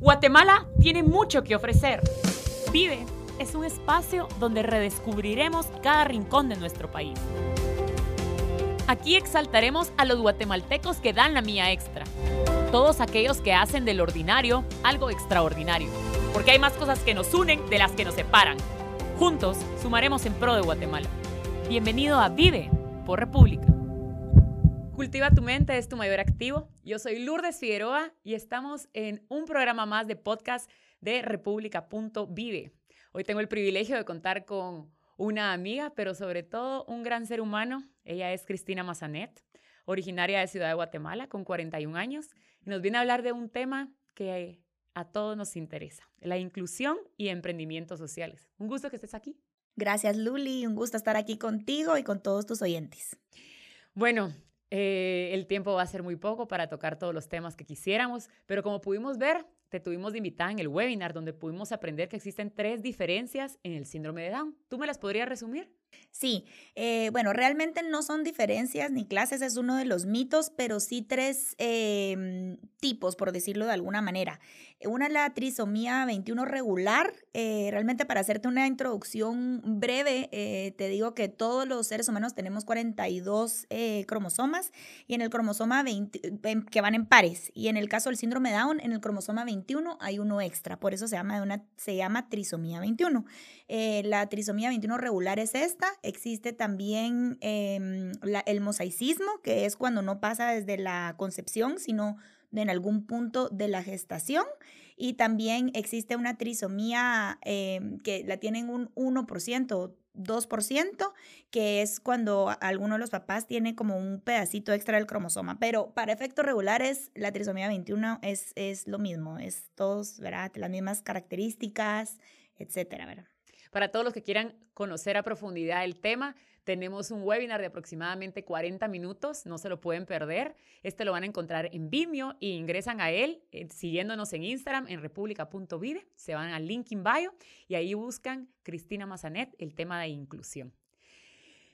Guatemala tiene mucho que ofrecer. Vive es un espacio donde redescubriremos cada rincón de nuestro país. Aquí exaltaremos a los guatemaltecos que dan la mía extra. Todos aquellos que hacen del ordinario algo extraordinario. Porque hay más cosas que nos unen de las que nos separan. Juntos sumaremos en pro de Guatemala. Bienvenido a Vive por República. Cultiva tu mente es tu mayor activo. Yo soy Lourdes Figueroa y estamos en un programa más de podcast de República.vive. Hoy tengo el privilegio de contar con una amiga, pero sobre todo un gran ser humano. Ella es Cristina Mazanet, originaria de Ciudad de Guatemala, con 41 años, y nos viene a hablar de un tema que a todos nos interesa, la inclusión y emprendimientos sociales. Un gusto que estés aquí. Gracias, Luli. Un gusto estar aquí contigo y con todos tus oyentes. Bueno, eh, el tiempo va a ser muy poco para tocar todos los temas que quisiéramos, pero como pudimos ver, te tuvimos de invitada en el webinar donde pudimos aprender que existen tres diferencias en el síndrome de Down. ¿Tú me las podrías resumir? Sí, eh, bueno, realmente no son diferencias ni clases, es uno de los mitos, pero sí tres em, tipos, por decirlo de alguna manera. Una es la trisomía 21 regular. Eh, realmente para hacerte una introducción breve, eh, te digo que todos los seres humanos tenemos 42 cromosomas y en el cromosoma 20, que van en pares. Y en el caso del síndrome Down, en el cromosoma 21 hay uno extra, por eso se llama, se llama trisomía 21. la trisomía 21 regular es esta Existe también em, el mosaicismo, que es cuando no pasa desde la concepción, sino en algún punto de la gestación. Y también existe una trisomía em, que la tienen un 1%, 2%, que es cuando alguno de los papás tiene como un pedacito extra del cromosoma. Pero para efectos regulares, la trisomía 21 es, es lo mismo, es todos, ¿verdad? Las mismas características, etcétera, ¿verdad? Para todos los que quieran conocer a profundidad el tema, tenemos un webinar de aproximadamente 40 minutos, no se lo pueden perder. Este lo van a encontrar en Vimeo y ingresan a él eh, siguiéndonos en Instagram en república.vive, se van al link in bio y ahí buscan Cristina Mazanet, el tema de inclusión.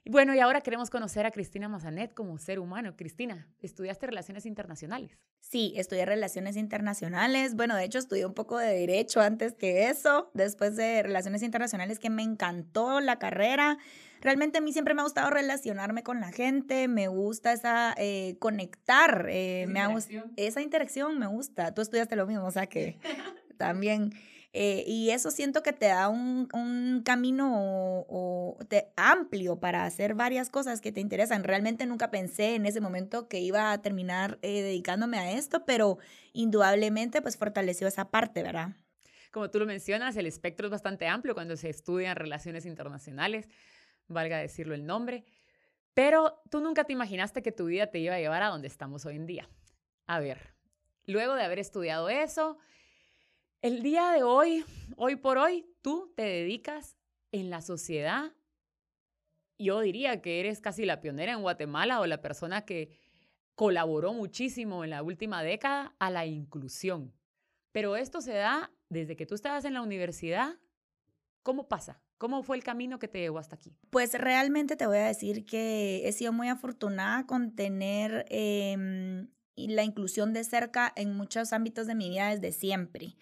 Bueno, y ahora queremos conocer a Cristina Mazanet como ser humano. Cristina, ¿estudiaste Relaciones Internacionales? Sí, estudié Relaciones Internacionales. Bueno, de hecho, estudié un poco de Derecho antes que eso. Después de Relaciones Internacionales, que me encantó la carrera. Realmente a mí siempre me ha gustado relacionarme con la gente, me gusta esa eh, conectar, eh, me interacción? esa interacción me gusta. Tú estudiaste lo mismo, o sea que también eh, y eso siento que te da un, camino amplio para hacer varias cosas que te interesan. Realmente nunca pensé en ese momento que iba a terminar eh, dedicándome a esto, pero indudablemente pues fortaleció esa parte, ¿verdad? Como tú lo mencionas, el espectro es bastante amplio cuando se estudian relaciones internacionales, valga decirlo el nombre, pero tú nunca te imaginaste que tu vida te iba a llevar a donde estamos hoy en día. A ver, luego de haber estudiado eso, el día de hoy, hoy por hoy, tú te dedicas en la sociedad. Yo diría que eres casi la pionera en Guatemala o la persona que colaboró muchísimo en la última década a la inclusión. Pero esto se da desde que tú estabas en la universidad. ¿Cómo pasa? ¿Cómo fue el camino que te llevó hasta aquí? Pues realmente te voy a decir que he sido muy afortunada con tener em, la inclusión de cerca en muchos ámbitos de mi vida desde siempre.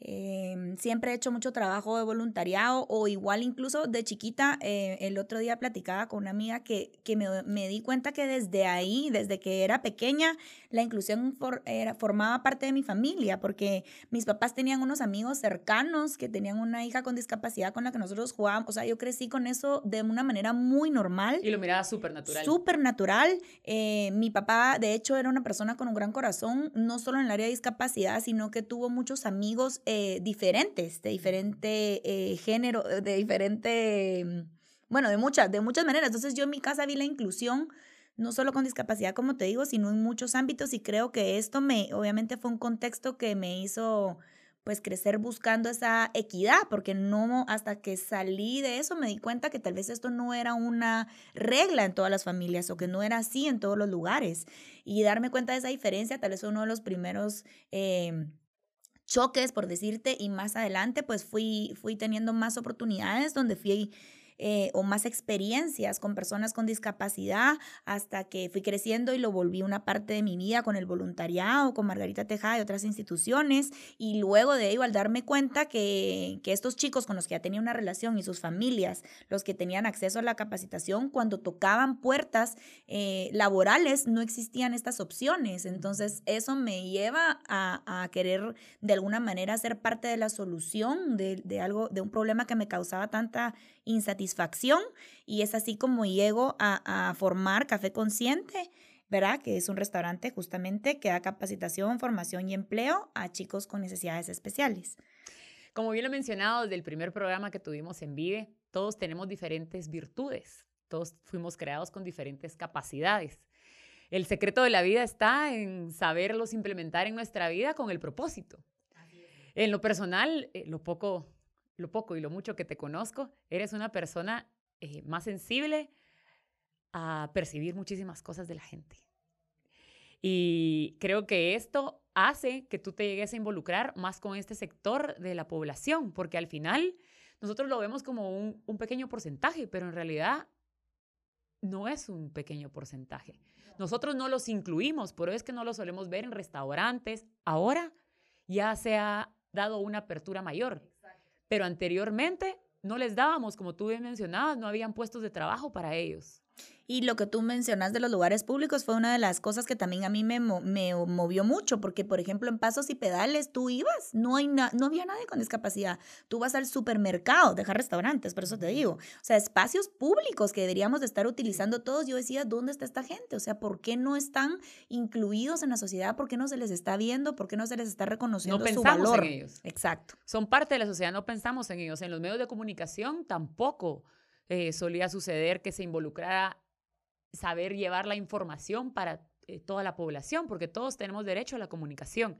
Em, siempre he hecho mucho trabajo de voluntariado o igual incluso de chiquita, eh, el otro día platicaba con una amiga que, que me, me, di cuenta que desde ahí, desde que era pequeña, la inclusión era, formaba parte de mi familia, porque mis papás tenían unos amigos cercanos que tenían una hija con discapacidad con la que nosotros jugábamos, o sea, yo crecí con eso de una manera muy normal. Y lo miraba súper natural. Súper natural. Eh, mi papá, de hecho, era una persona con un gran corazón, no solo en el área de discapacidad, sino que tuvo muchos amigos eh, diferentes, de diferente eh, género, de diferente, mm, bueno, de muchas, de muchas maneras. Entonces yo en mi casa vi la inclusión, no solo con discapacidad, como te digo, sino en muchos ámbitos y creo que esto me, obviamente fue un contexto que me hizo pues crecer buscando esa equidad, porque no hasta que salí de eso me di cuenta que tal vez esto no era una regla en todas las familias o que no era así en todos los lugares. Y darme cuenta de esa diferencia tal vez uno de los primeros em, choques, por decirte, y más adelante pues fui, fui teniendo más oportunidades donde fui eh, o más experiencias con personas con discapacidad hasta que fui creciendo y lo volví una parte de mi vida con el voluntariado, con Margarita Tejada y otras instituciones. Y luego de ello, al darme cuenta que, que estos chicos con los que ya tenía una relación y sus familias, los que tenían acceso a la capacitación, cuando tocaban puertas eh, laborales, no existían estas opciones. Entonces, eso me lleva a, a querer de alguna manera ser parte de la solución de, de, algo, de un problema que me causaba tanta insatisfacción. Y es así como llego a, a formar Café Consciente. ¿verdad? Que es un restaurante justamente que da capacitación, formación y empleo a chicos con necesidades especiales. Como bien lo he mencionado desde el primer programa que tuvimos en Vive, todos tenemos diferentes virtudes, todos fuimos creados con diferentes capacidades. El secreto de la vida está en saberlos implementar en nuestra vida con el propósito. En lo personal, eh, lo poco, lo poco y lo mucho que te conozco, eres una persona eh, más sensible a percibir muchísimas cosas de la gente. Y creo que esto hace que tú te llegues a involucrar más con este sector de la población, porque al final nosotros lo vemos como un, un pequeño porcentaje, pero en realidad no es un pequeño porcentaje. Nosotros no los incluimos, por eso es que no los solemos ver en restaurantes. Ahora ya se ha dado una apertura mayor, pero anteriormente no les dábamos, como tú bien mencionabas, no habían puestos de trabajo para ellos. Y lo que tú mencionas de los lugares públicos fue una de las cosas que también a mí me, me movió mucho, porque por ejemplo en Pasos y Pedales tú ibas, no, hay no había nadie con discapacidad. Tú vas al supermercado, dejar restaurantes, por eso te digo. O sea, espacios públicos que deberíamos de estar utilizando todos. Yo decía, ¿dónde está esta gente? O sea, ¿por qué no están incluidos en la sociedad? ¿Por qué no se les está viendo? ¿Por qué no se les está reconociendo no su valor? En ellos. Exacto. Son parte de la sociedad, no pensamos en ellos. En los medios de comunicación tampoco eh, solía suceder que se involucrara saber llevar la información para eh, toda la población, porque todos tenemos derecho a la comunicación.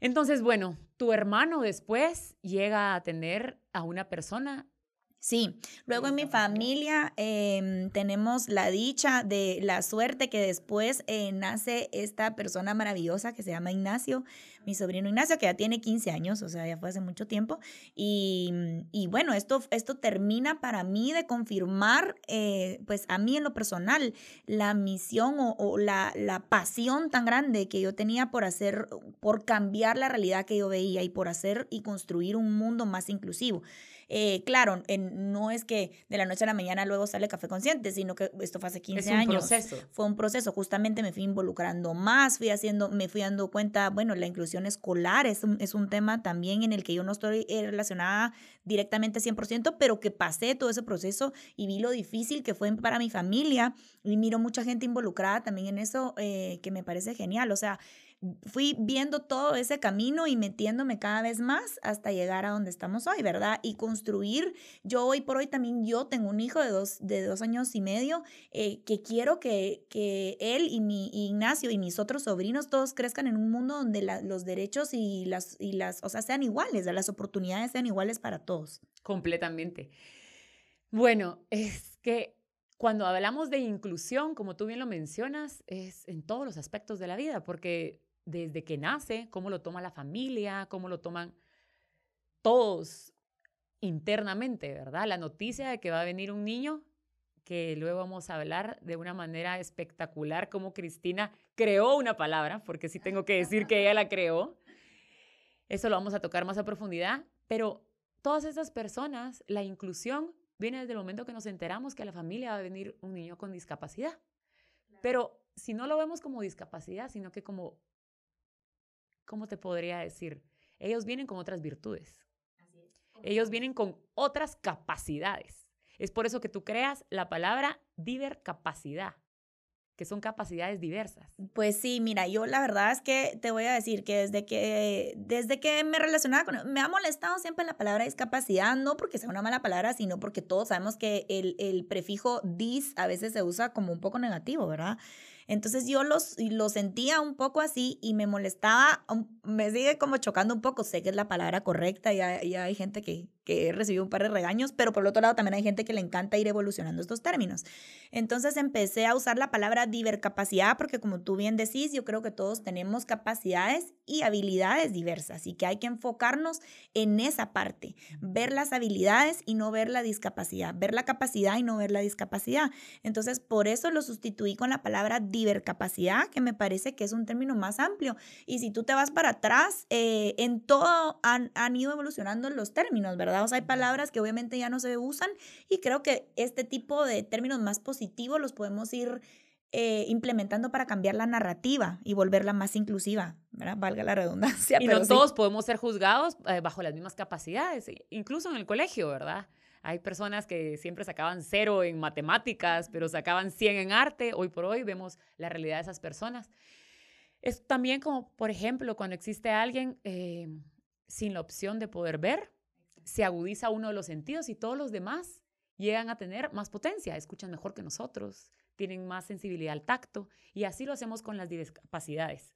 Entonces, bueno, tu hermano después llega a tener a una persona Sí, luego en mi familia em, tenemos la dicha de la suerte que después eh, nace esta persona maravillosa que se llama Ignacio, mi sobrino Ignacio, que ya tiene 15 años, o sea, ya fue hace mucho tiempo. Y, y bueno, esto, esto termina para mí de confirmar, eh, pues a mí en lo personal, la misión o, o la, la pasión tan grande que yo tenía por hacer, por cambiar la realidad que yo veía y por hacer y construir un mundo más inclusivo. Eh, claro, en, no es que de la noche a la mañana luego sale Café Consciente, sino que esto fue hace 15 es un años. Proceso. Fue un proceso, justamente me fui involucrando más, fui haciendo, me fui dando cuenta, bueno, la inclusión escolar es un, es un tema también en el que yo no estoy eh, relacionada directamente 100%, pero que pasé todo ese proceso y vi lo difícil que fue para mi familia y miro mucha gente involucrada también en eso, eh, que me parece genial. O sea, fui viendo todo ese camino y metiéndome cada vez más hasta llegar a donde estamos hoy, ¿verdad? Y construir, yo hoy por hoy también yo tengo un hijo de dos, de dos años y medio eh, que quiero que, que él y mi Ignacio y mis otros sobrinos todos crezcan en un mundo donde los derechos y las, y las, o sea, sean iguales, las oportunidades sean iguales para todos. Completamente. Bueno, es que cuando hablamos de inclusión, como tú bien lo mencionas, es en todos los aspectos de la vida, porque desde que nace, cómo lo toma la familia, cómo lo toman todos internamente, ¿verdad? La noticia de que va a venir un niño, que luego vamos a hablar de una manera espectacular cómo Cristina creó una palabra, porque sí tengo que decir que ella la creó. Eso lo vamos a tocar más a profundidad, pero todas esas personas, la inclusión viene desde el momento que nos enteramos que a la familia va a venir un niño con discapacidad. Pero si no lo vemos como discapacidad, sino que como ¿cómo te podría decir? Ellos vienen con otras virtudes. Ellos vienen con otras capacidades. Es por eso que tú creas la palabra divercapacidad, que son capacidades diversas. Pues sí, mira, yo la verdad es que te voy a decir que desde que, desde que me relacionaba con, me ha molestado siempre la palabra discapacidad, no porque sea una mala palabra, sino porque todos sabemos que el, el prefijo dis a veces se usa como un poco negativo, ¿verdad? Entonces yo los, lo sentía un poco así y me molestaba, me sigue como chocando un poco, sé que es la palabra correcta y hay, hay gente que, que he recibido un par de regaños, pero por el otro lado también hay gente que le encanta ir evolucionando estos términos. Entonces empecé a usar la palabra divercapacidad porque como tú bien decís, yo creo que todos tenemos capacidades y habilidades diversas y que hay que enfocarnos en esa parte, ver las habilidades y no ver la discapacidad, ver la capacidad y no ver la discapacidad. Entonces, por eso lo sustituí con la palabra divercapacidad, que me parece que es un término más amplio. Y si tú te vas para atrás, eh, en todo han, han ido evolucionando los términos, ¿verdad? Hay palabras que obviamente ya no se usan y creo que este tipo de términos más positivos los podemos ir eh, implementando para cambiar la narrativa y volverla más inclusiva, ¿verdad? Valga la redundancia. Y no todos podemos ser juzgados eh, bajo las mismas capacidades, incluso en el colegio, ¿verdad? Hay personas que siempre sacaban cero en matemáticas, pero sacaban 100 en arte. Hoy por hoy vemos la realidad de esas personas. Es también como, por ejemplo, cuando existe alguien eh, sin la opción de poder ver, se agudiza uno de los sentidos y todos los demás llegan a tener más potencia, escuchan mejor que nosotros, tienen más sensibilidad al tacto y así lo hacemos con las discapacidades.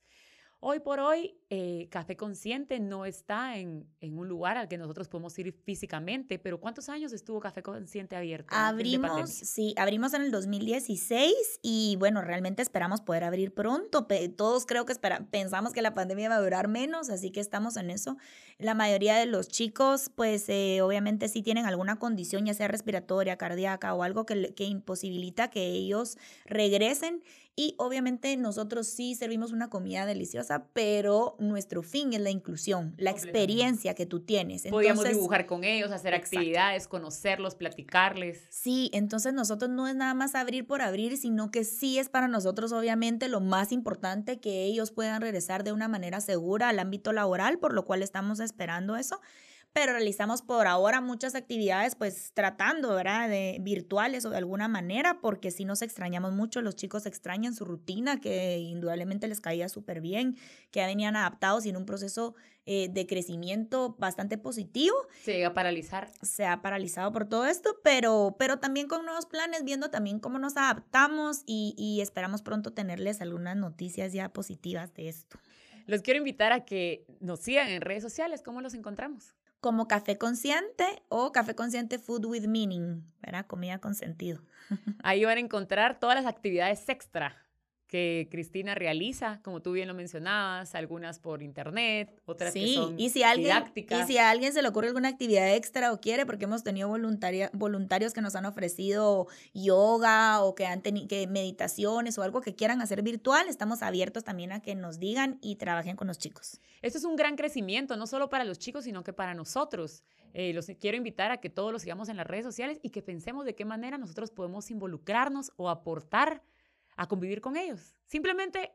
Hoy por hoy, eh, Café Consciente no está en, en, un lugar al que nosotros podemos ir físicamente, pero ¿cuántos años estuvo Café Consciente abierto? Abrimos, sí, abrimos en el 2016 y bueno, realmente esperamos poder abrir pronto. Todos creo que pensamos que la pandemia va a durar menos, así que estamos en eso. La mayoría de los chicos, pues eh, obviamente sí tienen alguna condición, ya sea respiratoria, cardíaca o algo que, que imposibilita que ellos regresen y obviamente nosotros sí servimos una comida deliciosa, pero nuestro fin es la inclusión, la experiencia que tú tienes. Podríamos dibujar con ellos, hacer actividades, conocerlos, platicarles. Sí, entonces nosotros no es nada más abrir por abrir, sino que sí es para nosotros obviamente lo más importante que ellos puedan regresar de una manera segura al ámbito laboral, por lo cual estamos esperando eso pero realizamos por ahora muchas actividades pues tratando, ¿verdad? De virtuales o de alguna manera, porque si nos extrañamos mucho, los chicos extrañan su rutina, que indudablemente les caía súper bien, que ya venían adaptados y en un proceso eh, de crecimiento bastante positivo. Se llega a paralizar. Se ha paralizado por todo esto, pero, pero también con nuevos planes, viendo también cómo nos adaptamos y, y esperamos pronto tenerles algunas noticias ya positivas de esto. Los quiero invitar a que nos sigan en redes sociales. ¿Cómo los encontramos? Como café consciente o café consciente food with meaning, ¿verdad? Comida con sentido. Ahí van a encontrar todas las actividades extra que Cristina realiza, como tú bien lo mencionabas, algunas por internet, otras que son y si alguien, didácticas. Y si a alguien se le ocurre alguna actividad extra o quiere, porque hemos tenido voluntaria, voluntarios que nos han ofrecido yoga o que han tenido que meditaciones o algo que quieran hacer virtual, estamos abiertos también a que nos digan y trabajen con los chicos. Esto es un gran crecimiento, no solo para los chicos, sino que para nosotros. Eh, los quiero invitar a que todos los sigamos en las redes sociales y que pensemos de qué manera nosotros podemos involucrarnos o aportar a convivir con ellos. Simplemente,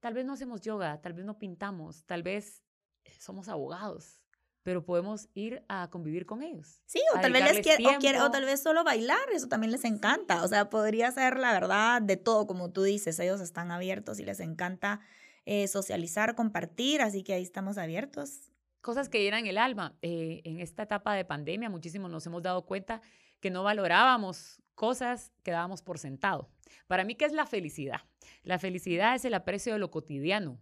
tal vez no hacemos yoga, tal vez no pintamos, tal vez eh, somos abogados, pero podemos ir a convivir con ellos. Sí, o tal, vez les o, tal vez solo bailar, eso también les encanta. O sea, podría ser la verdad de todo, como tú dices, ellos están abiertos y les encanta eh, socializar, compartir, así que ahí estamos abiertos. Cosas que llenan el alma. Eh, en esta etapa de pandemia, muchísimos nos hemos dado cuenta que no valorábamos cosas que dábamos por sentado. Para mí, ¿qué es la felicidad? La felicidad es el aprecio de lo cotidiano.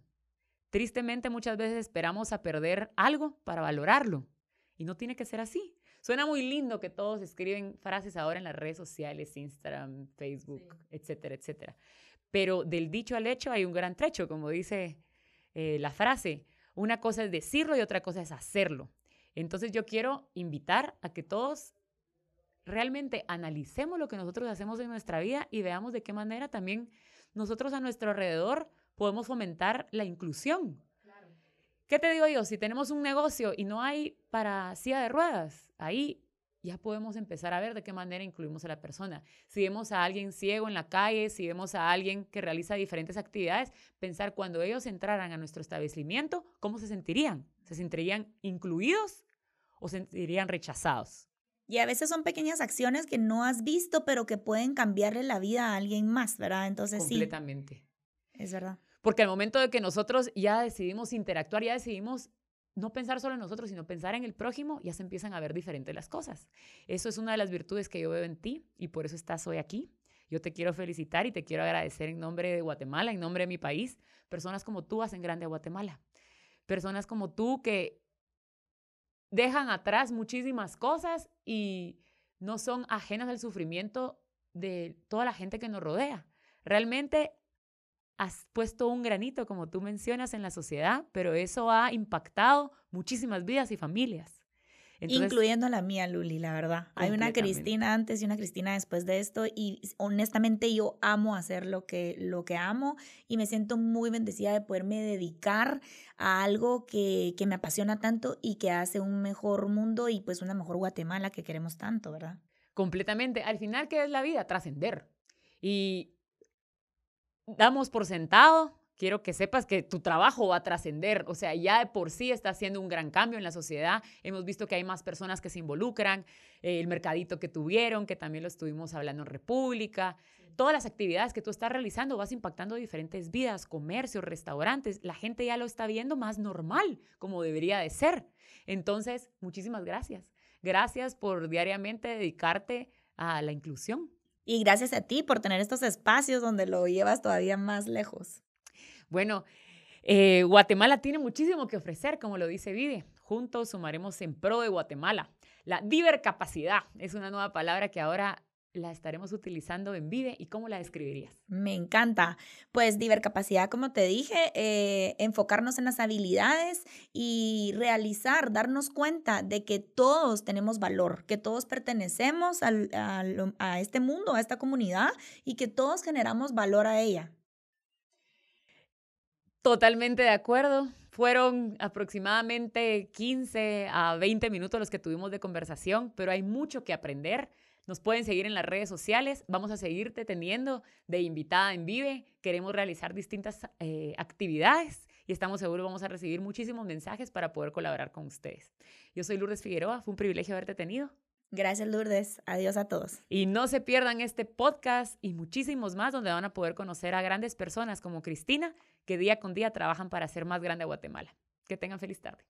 Tristemente, muchas veces esperamos a perder algo para valorarlo. Y no tiene que ser así. Suena muy lindo que todos escriben frases ahora en las redes sociales, Instagram, Facebook, etcétera, etcétera. Pero del dicho al hecho hay un gran trecho, como dice eh, la frase. Una cosa es decirlo y otra cosa es hacerlo. Entonces yo quiero invitar a que todos realmente analicemos lo que nosotros hacemos en nuestra vida y veamos de qué manera también nosotros a nuestro alrededor podemos fomentar la inclusión. ¿Qué te digo yo? Si tenemos un negocio y no hay para silla de ruedas, ahí ya podemos empezar a ver de qué manera incluimos a la persona. Si vemos a alguien ciego en la calle, si vemos a alguien que realiza diferentes actividades, pensar cuando ellos entraran a nuestro establecimiento, ¿cómo se sentirían? ¿Se sentirían incluidos o se sentirían rechazados? Y a veces son pequeñas acciones que no has visto, pero que pueden cambiarle la vida a alguien más, ¿verdad? Entonces sí. Completamente. Es verdad. Porque al momento de que nosotros ya decidimos interactuar, ya decidimos no pensar solo en nosotros, sino pensar en el prójimo, ya se empiezan a ver diferentes las cosas. Eso es una de las virtudes que yo veo en ti y por eso estás hoy aquí. Yo te quiero felicitar y te quiero agradecer en nombre de Guatemala, en nombre de mi país. Personas como tú hacen grande a Guatemala. Personas como tú que dejan atrás muchísimas cosas y no son ajenas al sufrimiento de toda la gente que nos rodea. Realmente has puesto un granito, como tú mencionas, en la sociedad, pero eso ha impactado muchísimas vidas y familias. Incluyendo la mía, Luli, la verdad. Hay una Cristina antes y una Cristina después de esto y honestamente yo amo hacer lo que, lo que amo y me siento muy bendecida de poderme dedicar a algo que, que me apasiona tanto y que hace un mejor mundo y pues una mejor Guatemala que queremos tanto, ¿verdad? Completamente. Al final, ¿qué es la vida? Trascender. Y damos por sentado quiero que sepas que tu trabajo va a trascender, o sea, ya de por sí está haciendo un gran cambio en la sociedad. Hemos visto que hay más personas que se involucran, eh, el mercadito que tuvieron, que también lo estuvimos hablando en República. Todas las actividades que tú estás realizando vas impactando diferentes vidas, comercios, restaurantes. La gente ya lo está viendo más normal, como debería de ser. Entonces, muchísimas gracias. Gracias por diariamente dedicarte a la inclusión. Y gracias a ti por tener estos espacios donde lo llevas todavía más lejos. Bueno, eh, Guatemala tiene muchísimo que ofrecer, como lo dice Vive. Juntos sumaremos en pro de Guatemala. La divercapacidad es una nueva palabra que ahora la estaremos utilizando en Vive y cómo la describirías? Me encanta. Pues divercapacidad, como te dije, eh, enfocarnos en las habilidades y realizar, darnos cuenta de que todos tenemos valor, que todos pertenecemos a este mundo, a esta comunidad y que todos generamos valor a ella. Totalmente de acuerdo. Fueron aproximadamente 15 a 20 minutos los que tuvimos de conversación, pero hay mucho que aprender. Nos pueden seguir en las redes sociales. Vamos a seguirte teniendo de invitada en Vive. Queremos realizar distintas eh, actividades y estamos seguros vamos a recibir muchísimos mensajes para poder colaborar con ustedes. Yo soy Lourdes Figueroa. Fue un privilegio haberte tenido. Gracias, Lourdes. Adiós a todos. Y no se pierdan este podcast y muchísimos más donde van a poder conocer a grandes personas como Cristina, que día con día trabajan para hacer más grande a Guatemala. Que tengan feliz tarde.